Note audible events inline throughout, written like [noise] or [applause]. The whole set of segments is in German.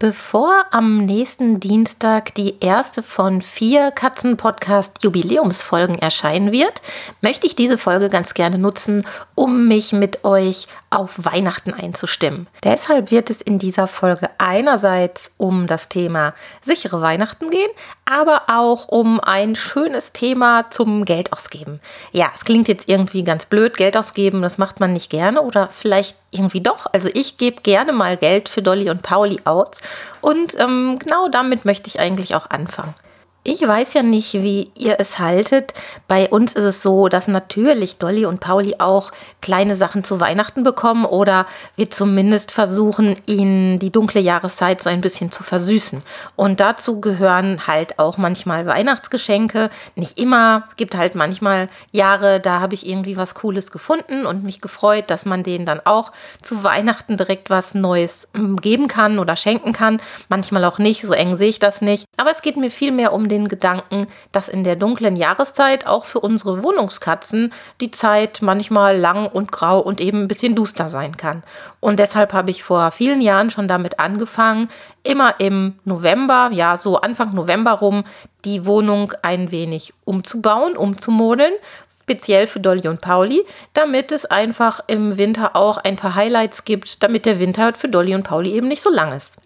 Bevor am nächsten Dienstag die erste von vier Katzenpodcast-Jubiläumsfolgen erscheinen wird, möchte ich diese Folge ganz gerne nutzen, um mich mit euch auf Weihnachten einzustimmen. Deshalb wird es in dieser Folge einerseits um das Thema sichere Weihnachten gehen, aber auch um ein schönes Thema zum Geld ausgeben. Ja, es klingt jetzt irgendwie ganz blöd, Geld ausgeben, das macht man nicht gerne oder vielleicht irgendwie doch. Also ich gebe gerne mal Geld für Dolly und Pauli aus und ähm, genau damit möchte ich eigentlich auch anfangen. Ich weiß ja nicht, wie ihr es haltet. Bei uns ist es so, dass natürlich Dolly und Pauli auch kleine Sachen zu Weihnachten bekommen oder wir zumindest versuchen, ihnen die dunkle Jahreszeit so ein bisschen zu versüßen. Und dazu gehören halt auch manchmal Weihnachtsgeschenke. Nicht immer, gibt halt manchmal Jahre, da habe ich irgendwie was Cooles gefunden und mich gefreut, dass man denen dann auch zu Weihnachten direkt was Neues ähm, geben kann oder schenken kann. Manchmal auch nicht, so eng sehe ich das nicht. Aber es geht mir viel mehr um den Gedanken, dass in der dunklen Jahreszeit auch für unsere Wohnungskatzen die Zeit manchmal lang und grau und eben ein bisschen duster sein kann. Und deshalb habe ich vor vielen Jahren schon damit angefangen, immer im November, ja so Anfang November rum, die Wohnung ein wenig umzubauen, umzumodeln, speziell für Dolly und Pauli, damit es einfach im Winter auch ein paar Highlights gibt, damit der Winter für Dolly und Pauli eben nicht so lang ist.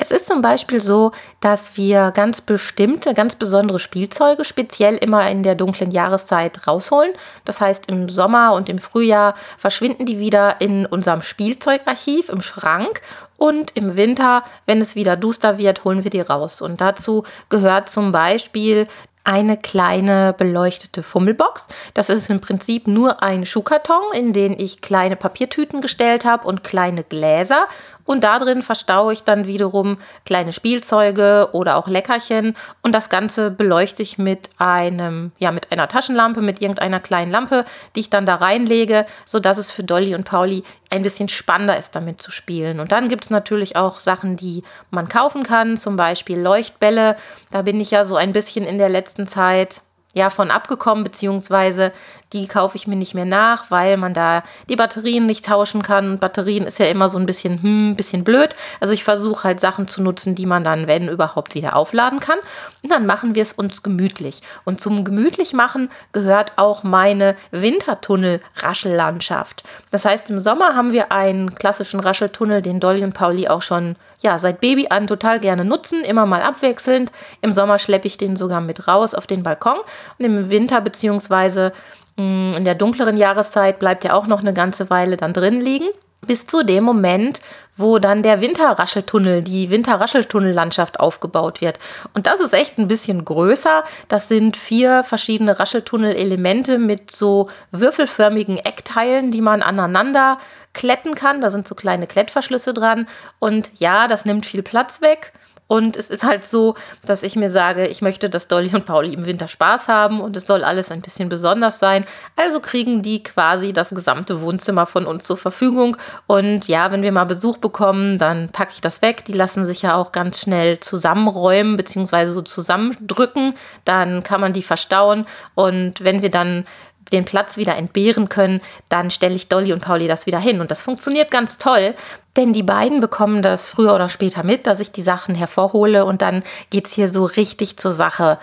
Es ist zum Beispiel so, dass wir ganz bestimmte, ganz besondere Spielzeuge speziell immer in der dunklen Jahreszeit rausholen. Das heißt, im Sommer und im Frühjahr verschwinden die wieder in unserem Spielzeugarchiv im Schrank und im Winter, wenn es wieder duster wird, holen wir die raus. Und dazu gehört zum Beispiel eine kleine beleuchtete Fummelbox. Das ist im Prinzip nur ein Schuhkarton, in den ich kleine Papiertüten gestellt habe und kleine Gläser und da drin verstaue ich dann wiederum kleine Spielzeuge oder auch Leckerchen. Und das Ganze beleuchte ich mit einem, ja, mit einer Taschenlampe, mit irgendeiner kleinen Lampe, die ich dann da reinlege, sodass es für Dolly und Pauli ein bisschen spannender ist, damit zu spielen. Und dann gibt es natürlich auch Sachen, die man kaufen kann, zum Beispiel Leuchtbälle. Da bin ich ja so ein bisschen in der letzten Zeit ja von abgekommen, beziehungsweise die kaufe ich mir nicht mehr nach, weil man da die Batterien nicht tauschen kann. Batterien ist ja immer so ein bisschen, hm, bisschen blöd. Also ich versuche halt Sachen zu nutzen, die man dann, wenn überhaupt, wieder aufladen kann. Und dann machen wir es uns gemütlich. Und zum gemütlich machen gehört auch meine Wintertunnel-Raschellandschaft. Das heißt, im Sommer haben wir einen klassischen Rascheltunnel, den Dolly und Pauli auch schon ja, seit Baby an total gerne nutzen, immer mal abwechselnd. Im Sommer schleppe ich den sogar mit raus auf den Balkon und im Winter beziehungsweise in der dunkleren Jahreszeit bleibt er auch noch eine ganze Weile dann drin liegen. Bis zu dem Moment, wo dann der Winterrascheltunnel, die Winterrascheltunnellandschaft aufgebaut wird. Und das ist echt ein bisschen größer. Das sind vier verschiedene Rascheltunnelelemente mit so würfelförmigen Eckteilen, die man aneinander kletten kann. Da sind so kleine Klettverschlüsse dran. Und ja, das nimmt viel Platz weg. Und es ist halt so, dass ich mir sage, ich möchte, dass Dolly und Pauli im Winter Spaß haben und es soll alles ein bisschen besonders sein. Also kriegen die quasi das gesamte Wohnzimmer von uns zur Verfügung. Und ja, wenn wir mal Besuch bekommen, dann packe ich das weg. Die lassen sich ja auch ganz schnell zusammenräumen bzw. so zusammendrücken. Dann kann man die verstauen. Und wenn wir dann den Platz wieder entbehren können, dann stelle ich Dolly und Pauli das wieder hin. Und das funktioniert ganz toll, denn die beiden bekommen das früher oder später mit, dass ich die Sachen hervorhole und dann geht es hier so richtig zur Sache.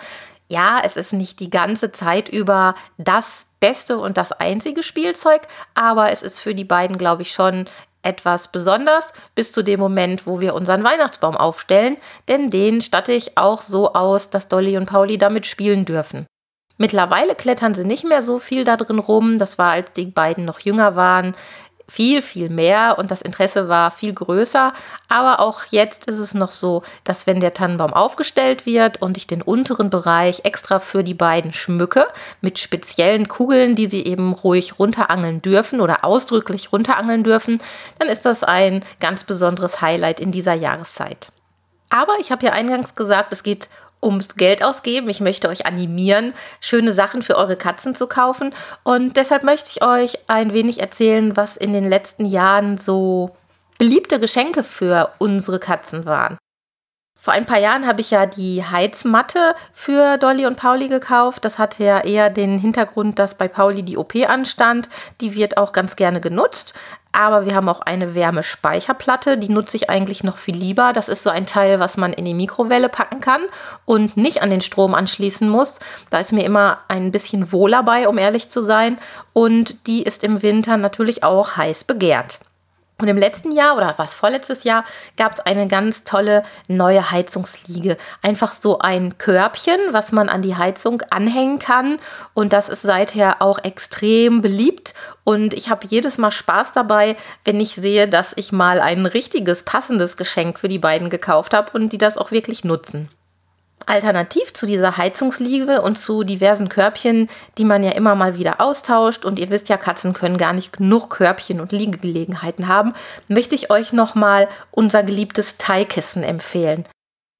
Ja, es ist nicht die ganze Zeit über das beste und das einzige Spielzeug, aber es ist für die beiden, glaube ich, schon etwas besonders bis zu dem Moment, wo wir unseren Weihnachtsbaum aufstellen, denn den statte ich auch so aus, dass Dolly und Pauli damit spielen dürfen. Mittlerweile klettern sie nicht mehr so viel da drin rum. Das war, als die beiden noch jünger waren, viel, viel mehr und das Interesse war viel größer. Aber auch jetzt ist es noch so, dass wenn der Tannenbaum aufgestellt wird und ich den unteren Bereich extra für die beiden schmücke mit speziellen Kugeln, die sie eben ruhig runterangeln dürfen oder ausdrücklich runterangeln dürfen, dann ist das ein ganz besonderes Highlight in dieser Jahreszeit. Aber ich habe ja eingangs gesagt, es geht ums Geld ausgeben. Ich möchte euch animieren, schöne Sachen für eure Katzen zu kaufen. Und deshalb möchte ich euch ein wenig erzählen, was in den letzten Jahren so beliebte Geschenke für unsere Katzen waren. Vor ein paar Jahren habe ich ja die Heizmatte für Dolly und Pauli gekauft. Das hatte ja eher den Hintergrund, dass bei Pauli die OP anstand. Die wird auch ganz gerne genutzt. Aber wir haben auch eine Wärmespeicherplatte, die nutze ich eigentlich noch viel lieber. Das ist so ein Teil, was man in die Mikrowelle packen kann und nicht an den Strom anschließen muss. Da ist mir immer ein bisschen wohler bei, um ehrlich zu sein. Und die ist im Winter natürlich auch heiß begehrt. Und im letzten Jahr oder was vorletztes Jahr gab es eine ganz tolle neue Heizungsliege. Einfach so ein Körbchen, was man an die Heizung anhängen kann. Und das ist seither auch extrem beliebt. Und ich habe jedes Mal Spaß dabei, wenn ich sehe, dass ich mal ein richtiges, passendes Geschenk für die beiden gekauft habe und die das auch wirklich nutzen. Alternativ zu dieser Heizungsliege und zu diversen Körbchen, die man ja immer mal wieder austauscht und ihr wisst ja, Katzen können gar nicht genug Körbchen und Liegegelegenheiten haben, möchte ich euch nochmal unser geliebtes Teilkissen empfehlen.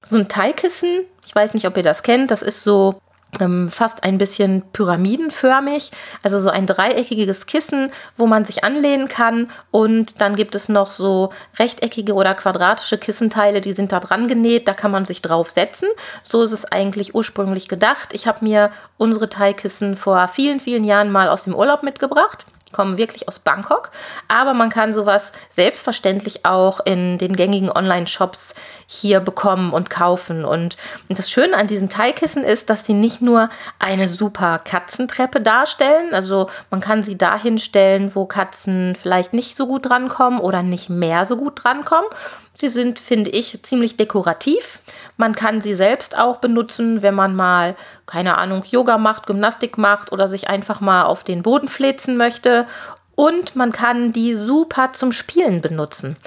So ein Teilkissen, ich weiß nicht, ob ihr das kennt, das ist so ähm, fast ein bisschen pyramidenförmig, also so ein dreieckiges Kissen, wo man sich anlehnen kann und dann gibt es noch so rechteckige oder quadratische Kissenteile, die sind da dran genäht, da kann man sich drauf setzen. So ist es eigentlich ursprünglich gedacht. Ich habe mir unsere Teilkissen vor vielen, vielen Jahren mal aus dem Urlaub mitgebracht. Kommen wirklich aus Bangkok, aber man kann sowas selbstverständlich auch in den gängigen Online-Shops hier bekommen und kaufen. Und das Schöne an diesen Teilkissen ist, dass sie nicht nur eine super Katzentreppe darstellen, also man kann sie dahin stellen, wo Katzen vielleicht nicht so gut drankommen oder nicht mehr so gut drankommen. Sie sind, finde ich, ziemlich dekorativ. Man kann sie selbst auch benutzen, wenn man mal, keine Ahnung, Yoga macht, Gymnastik macht oder sich einfach mal auf den Boden flitzen möchte. Und man kann die super zum Spielen benutzen.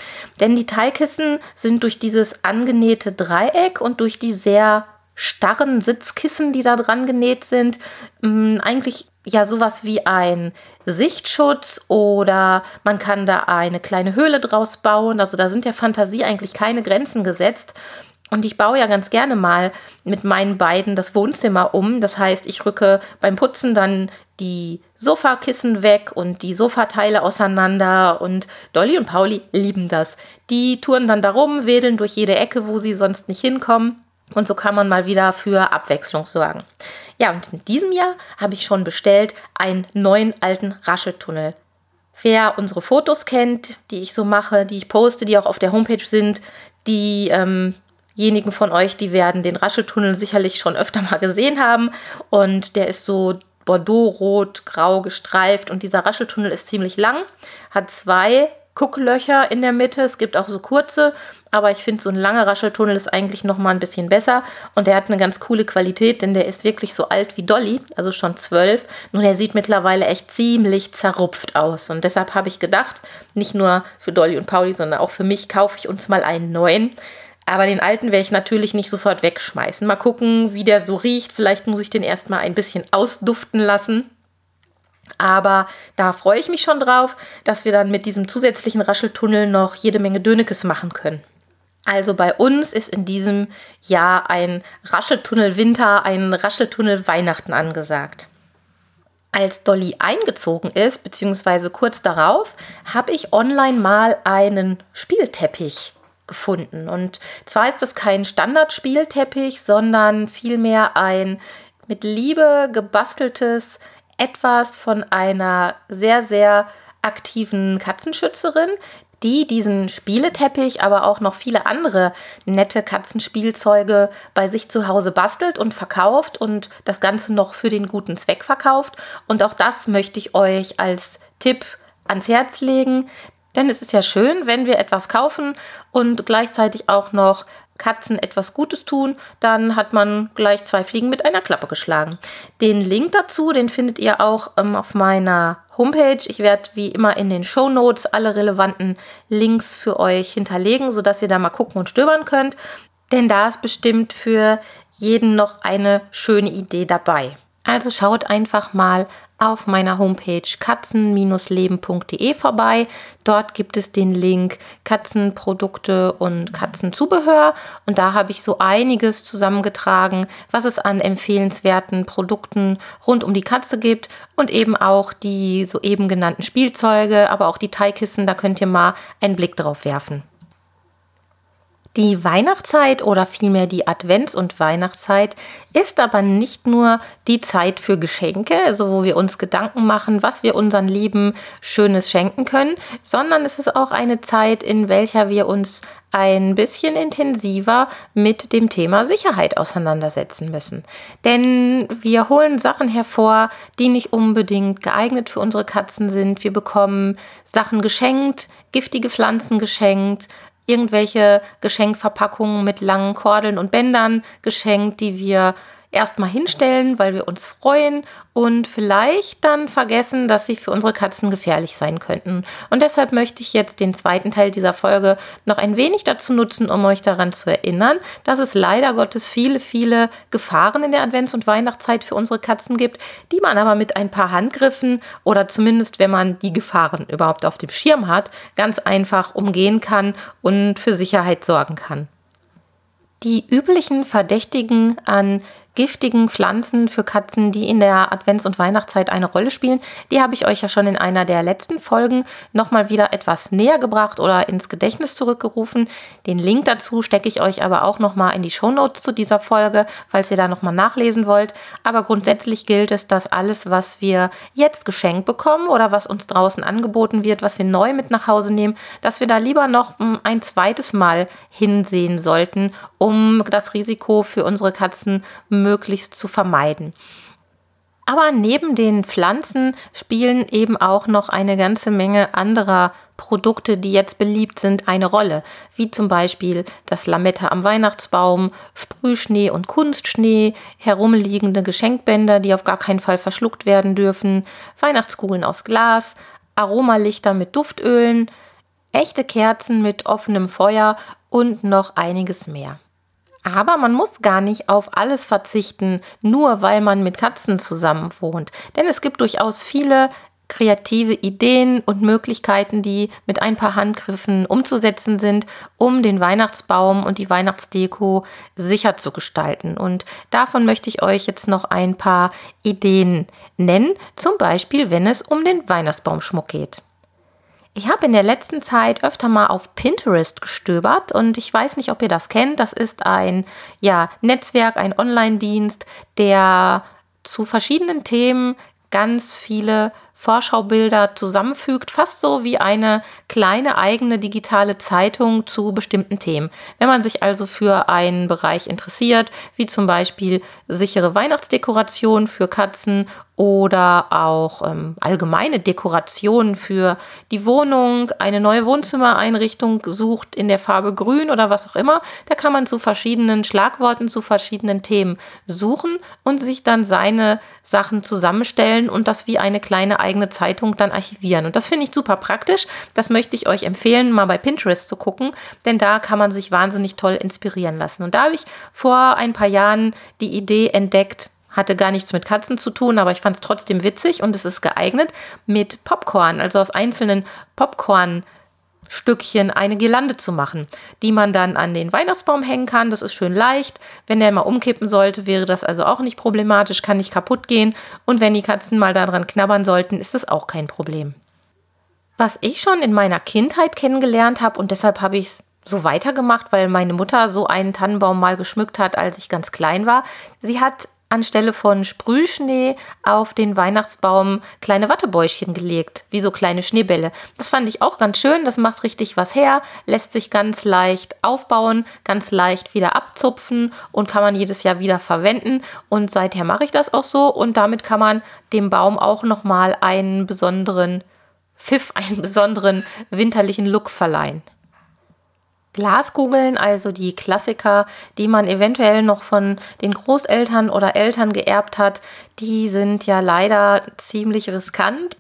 Denn die Teilkissen sind durch dieses angenähte Dreieck und durch die sehr starren Sitzkissen, die da dran genäht sind, mm, eigentlich ja sowas wie ein Sichtschutz oder man kann da eine kleine Höhle draus bauen. Also da sind der Fantasie eigentlich keine Grenzen gesetzt. Und ich baue ja ganz gerne mal mit meinen beiden das Wohnzimmer um. Das heißt, ich rücke beim Putzen dann die Sofakissen weg und die Sofateile auseinander. Und Dolly und Pauli lieben das. Die touren dann darum, wedeln durch jede Ecke, wo sie sonst nicht hinkommen. Und so kann man mal wieder für Abwechslung sorgen. Ja, und in diesem Jahr habe ich schon bestellt einen neuen alten Rascheltunnel. Wer unsere Fotos kennt, die ich so mache, die ich poste, die auch auf der Homepage sind, diejenigen ähm von euch, die werden den Rascheltunnel sicherlich schon öfter mal gesehen haben. Und der ist so Bordeaux-rot-grau gestreift und dieser Rascheltunnel ist ziemlich lang, hat zwei Gucklöcher in der Mitte. Es gibt auch so kurze, aber ich finde, so ein langer Rascheltunnel ist eigentlich noch mal ein bisschen besser. Und der hat eine ganz coole Qualität, denn der ist wirklich so alt wie Dolly, also schon zwölf. Nur der sieht mittlerweile echt ziemlich zerrupft aus. Und deshalb habe ich gedacht, nicht nur für Dolly und Pauli, sondern auch für mich kaufe ich uns mal einen neuen. Aber den alten werde ich natürlich nicht sofort wegschmeißen. Mal gucken, wie der so riecht. Vielleicht muss ich den erstmal ein bisschen ausduften lassen. Aber da freue ich mich schon drauf, dass wir dann mit diesem zusätzlichen Rascheltunnel noch jede Menge Dönekes machen können. Also bei uns ist in diesem Jahr ein Rascheltunnel Winter, ein Rascheltunnel Weihnachten angesagt. Als Dolly eingezogen ist, beziehungsweise kurz darauf, habe ich online mal einen Spielteppich gefunden. Und zwar ist das kein Standardspielteppich, sondern vielmehr ein mit Liebe gebasteltes etwas von einer sehr, sehr aktiven Katzenschützerin, die diesen Spieleteppich, aber auch noch viele andere nette Katzenspielzeuge bei sich zu Hause bastelt und verkauft und das Ganze noch für den guten Zweck verkauft. Und auch das möchte ich euch als Tipp ans Herz legen. Denn es ist ja schön, wenn wir etwas kaufen und gleichzeitig auch noch Katzen etwas Gutes tun, dann hat man gleich zwei Fliegen mit einer Klappe geschlagen. Den Link dazu, den findet ihr auch ähm, auf meiner Homepage. Ich werde wie immer in den Show Notes alle relevanten Links für euch hinterlegen, sodass ihr da mal gucken und stöbern könnt. Denn da ist bestimmt für jeden noch eine schöne Idee dabei. Also schaut einfach mal auf meiner Homepage katzen-leben.de vorbei. Dort gibt es den Link Katzenprodukte und Katzenzubehör und da habe ich so einiges zusammengetragen, was es an empfehlenswerten Produkten rund um die Katze gibt und eben auch die soeben genannten Spielzeuge, aber auch die Teigkissen, da könnt ihr mal einen Blick drauf werfen. Die Weihnachtszeit oder vielmehr die Advents- und Weihnachtszeit ist aber nicht nur die Zeit für Geschenke, also wo wir uns Gedanken machen, was wir unseren Lieben Schönes schenken können, sondern es ist auch eine Zeit, in welcher wir uns ein bisschen intensiver mit dem Thema Sicherheit auseinandersetzen müssen. Denn wir holen Sachen hervor, die nicht unbedingt geeignet für unsere Katzen sind. Wir bekommen Sachen geschenkt, giftige Pflanzen geschenkt, irgendwelche Geschenkverpackungen mit langen Kordeln und Bändern geschenkt, die wir erstmal hinstellen, weil wir uns freuen und vielleicht dann vergessen, dass sie für unsere Katzen gefährlich sein könnten. Und deshalb möchte ich jetzt den zweiten Teil dieser Folge noch ein wenig dazu nutzen, um euch daran zu erinnern, dass es leider Gottes viele, viele Gefahren in der Advents- und Weihnachtszeit für unsere Katzen gibt, die man aber mit ein paar Handgriffen oder zumindest, wenn man die Gefahren überhaupt auf dem Schirm hat, ganz einfach umgehen kann und für Sicherheit sorgen kann. Die üblichen Verdächtigen an giftigen Pflanzen für Katzen, die in der Advents- und Weihnachtszeit eine Rolle spielen. Die habe ich euch ja schon in einer der letzten Folgen nochmal wieder etwas näher gebracht oder ins Gedächtnis zurückgerufen. Den Link dazu stecke ich euch aber auch nochmal in die Shownotes zu dieser Folge, falls ihr da nochmal nachlesen wollt. Aber grundsätzlich gilt es, dass alles, was wir jetzt geschenkt bekommen oder was uns draußen angeboten wird, was wir neu mit nach Hause nehmen, dass wir da lieber noch hm, ein zweites Mal hinsehen sollten, um das Risiko für unsere Katzen möglichst möglichst zu vermeiden. Aber neben den Pflanzen spielen eben auch noch eine ganze Menge anderer Produkte, die jetzt beliebt sind, eine Rolle, wie zum Beispiel das Lametta am Weihnachtsbaum, Sprühschnee und Kunstschnee, herumliegende Geschenkbänder, die auf gar keinen Fall verschluckt werden dürfen, Weihnachtskugeln aus Glas, Aromalichter mit Duftölen, echte Kerzen mit offenem Feuer und noch einiges mehr. Aber man muss gar nicht auf alles verzichten, nur weil man mit Katzen zusammen wohnt. Denn es gibt durchaus viele kreative Ideen und Möglichkeiten, die mit ein paar Handgriffen umzusetzen sind, um den Weihnachtsbaum und die Weihnachtsdeko sicher zu gestalten. Und davon möchte ich euch jetzt noch ein paar Ideen nennen, zum Beispiel wenn es um den Weihnachtsbaumschmuck geht. Ich habe in der letzten Zeit öfter mal auf Pinterest gestöbert und ich weiß nicht, ob ihr das kennt. Das ist ein ja, Netzwerk, ein Online-Dienst, der zu verschiedenen Themen ganz viele Vorschaubilder zusammenfügt, fast so wie eine kleine eigene digitale Zeitung zu bestimmten Themen. Wenn man sich also für einen Bereich interessiert, wie zum Beispiel sichere Weihnachtsdekoration für Katzen oder auch ähm, allgemeine Dekorationen für die Wohnung, eine neue Wohnzimmereinrichtung sucht in der Farbe Grün oder was auch immer, da kann man zu verschiedenen Schlagworten, zu verschiedenen Themen suchen und sich dann seine Sachen zusammenstellen und das wie eine kleine eigene Zeitung dann archivieren. Und das finde ich super praktisch. Das möchte ich euch empfehlen, mal bei Pinterest zu gucken, denn da kann man sich wahnsinnig toll inspirieren lassen. Und da habe ich vor ein paar Jahren die Idee entdeckt, hatte gar nichts mit Katzen zu tun, aber ich fand es trotzdem witzig und es ist geeignet mit Popcorn, also aus einzelnen Popcorn. Stückchen eine Girlande zu machen, die man dann an den Weihnachtsbaum hängen kann. Das ist schön leicht. Wenn der mal umkippen sollte, wäre das also auch nicht problematisch, kann nicht kaputt gehen. Und wenn die Katzen mal daran knabbern sollten, ist das auch kein Problem. Was ich schon in meiner Kindheit kennengelernt habe und deshalb habe ich es so weitergemacht, weil meine Mutter so einen Tannenbaum mal geschmückt hat, als ich ganz klein war. Sie hat anstelle von Sprühschnee auf den Weihnachtsbaum kleine Wattebäuschen gelegt, wie so kleine Schneebälle. Das fand ich auch ganz schön, das macht richtig was her, lässt sich ganz leicht aufbauen, ganz leicht wieder abzupfen und kann man jedes Jahr wieder verwenden und seither mache ich das auch so und damit kann man dem Baum auch noch mal einen besonderen Pfiff, einen besonderen winterlichen Look verleihen. Glaskugeln, also die Klassiker, die man eventuell noch von den Großeltern oder Eltern geerbt hat, die sind ja leider ziemlich riskant.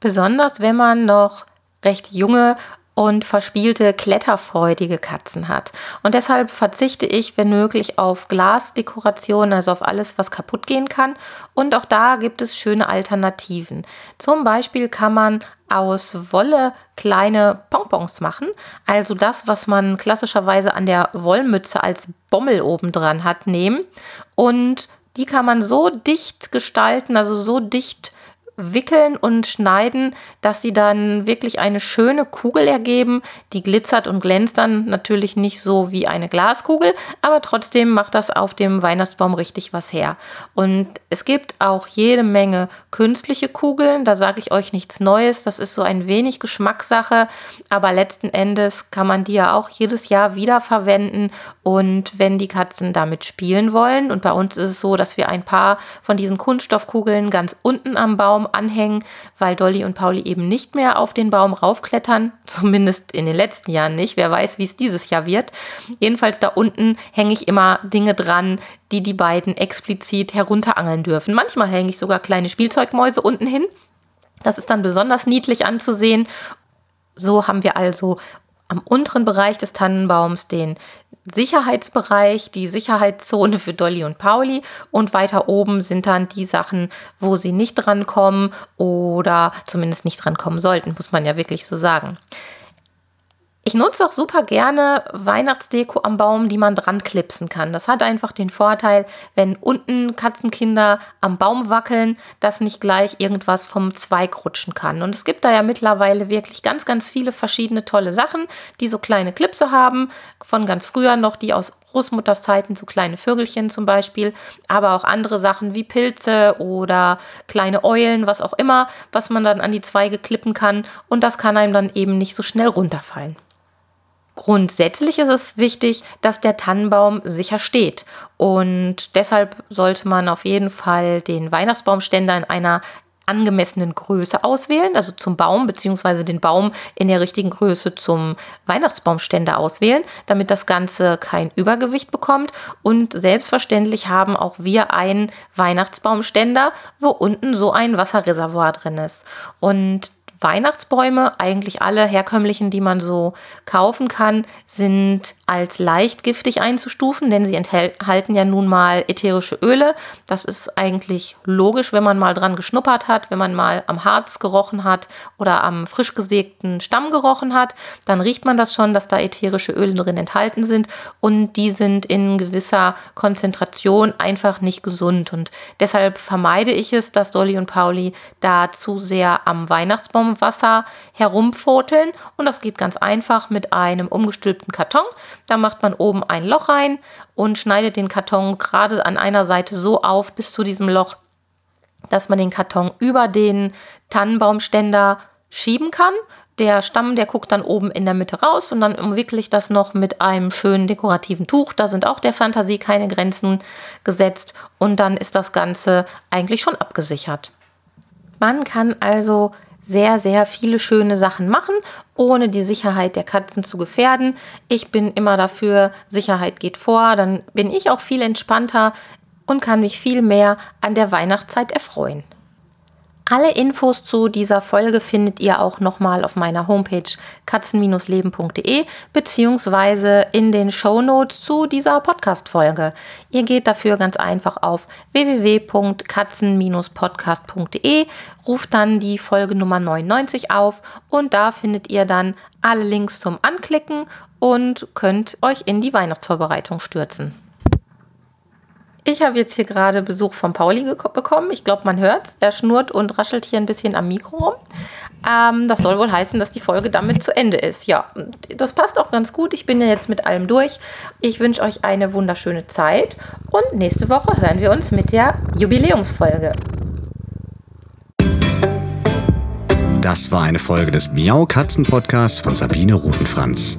Besonders wenn man noch recht junge und verspielte, kletterfreudige Katzen hat. Und deshalb verzichte ich, wenn möglich, auf Glasdekoration, also auf alles, was kaputt gehen kann. Und auch da gibt es schöne Alternativen. Zum Beispiel kann man aus Wolle kleine Pompons machen. Also das, was man klassischerweise an der Wollmütze als Bommel oben dran hat, nehmen. Und die kann man so dicht gestalten, also so dicht wickeln und schneiden, dass sie dann wirklich eine schöne Kugel ergeben. Die glitzert und glänzt dann natürlich nicht so wie eine Glaskugel, aber trotzdem macht das auf dem Weihnachtsbaum richtig was her. Und es gibt auch jede Menge künstliche Kugeln, da sage ich euch nichts Neues, das ist so ein wenig Geschmackssache, aber letzten Endes kann man die ja auch jedes Jahr wieder verwenden und wenn die Katzen damit spielen wollen und bei uns ist es so, dass wir ein paar von diesen Kunststoffkugeln ganz unten am Baum anhängen, weil Dolly und Pauli eben nicht mehr auf den Baum raufklettern, [laughs] zumindest in den letzten Jahren nicht. Wer weiß, wie es dieses Jahr wird. Jedenfalls da unten hänge ich immer Dinge dran, die die beiden explizit herunterangeln dürfen. Manchmal hänge ich sogar kleine Spielzeugmäuse unten hin. Das ist dann besonders niedlich anzusehen. So haben wir also am unteren Bereich des Tannenbaums den Sicherheitsbereich, die Sicherheitszone für Dolly und Pauli und weiter oben sind dann die Sachen, wo sie nicht drankommen oder zumindest nicht drankommen sollten, muss man ja wirklich so sagen. Ich nutze auch super gerne Weihnachtsdeko am Baum, die man dran klipsen kann. Das hat einfach den Vorteil, wenn unten Katzenkinder am Baum wackeln, dass nicht gleich irgendwas vom Zweig rutschen kann. Und es gibt da ja mittlerweile wirklich ganz, ganz viele verschiedene tolle Sachen, die so kleine Klipse haben. Von ganz früher noch die aus Großmutters Zeiten, so kleine Vögelchen zum Beispiel, aber auch andere Sachen wie Pilze oder kleine Eulen, was auch immer, was man dann an die Zweige klippen kann. Und das kann einem dann eben nicht so schnell runterfallen. Grundsätzlich ist es wichtig, dass der Tannenbaum sicher steht. Und deshalb sollte man auf jeden Fall den Weihnachtsbaumständer in einer angemessenen Größe auswählen, also zum Baum, beziehungsweise den Baum in der richtigen Größe zum Weihnachtsbaumständer auswählen, damit das Ganze kein Übergewicht bekommt. Und selbstverständlich haben auch wir einen Weihnachtsbaumständer, wo unten so ein Wasserreservoir drin ist. Und Weihnachtsbäume, eigentlich alle herkömmlichen, die man so kaufen kann, sind als leicht giftig einzustufen, denn sie enthalten ja nun mal ätherische Öle. Das ist eigentlich logisch, wenn man mal dran geschnuppert hat, wenn man mal am Harz gerochen hat oder am frisch gesägten Stamm gerochen hat, dann riecht man das schon, dass da ätherische Öle drin enthalten sind und die sind in gewisser Konzentration einfach nicht gesund und deshalb vermeide ich es, dass Dolly und Pauli da zu sehr am Weihnachtsbaum Wasser herumpfoteln und das geht ganz einfach mit einem umgestülpten Karton. Da macht man oben ein Loch rein und schneidet den Karton gerade an einer Seite so auf bis zu diesem Loch, dass man den Karton über den Tannenbaumständer schieben kann. Der Stamm, der guckt dann oben in der Mitte raus und dann umwickle ich das noch mit einem schönen dekorativen Tuch. Da sind auch der Fantasie keine Grenzen gesetzt und dann ist das Ganze eigentlich schon abgesichert. Man kann also sehr, sehr viele schöne Sachen machen, ohne die Sicherheit der Katzen zu gefährden. Ich bin immer dafür, Sicherheit geht vor, dann bin ich auch viel entspannter und kann mich viel mehr an der Weihnachtszeit erfreuen. Alle Infos zu dieser Folge findet ihr auch nochmal auf meiner Homepage katzen-leben.de beziehungsweise in den Show Notes zu dieser Podcast-Folge. Ihr geht dafür ganz einfach auf www.katzen-podcast.de, ruft dann die Folge Nummer 99 auf und da findet ihr dann alle Links zum Anklicken und könnt euch in die Weihnachtsvorbereitung stürzen. Ich habe jetzt hier gerade Besuch von Pauli bekommen. Ich glaube, man hört es. Er schnurrt und raschelt hier ein bisschen am Mikro rum. Ähm, das soll wohl heißen, dass die Folge damit zu Ende ist. Ja, das passt auch ganz gut. Ich bin ja jetzt mit allem durch. Ich wünsche euch eine wunderschöne Zeit und nächste Woche hören wir uns mit der Jubiläumsfolge. Das war eine Folge des Miau Katzen Podcasts von Sabine Rutenfranz.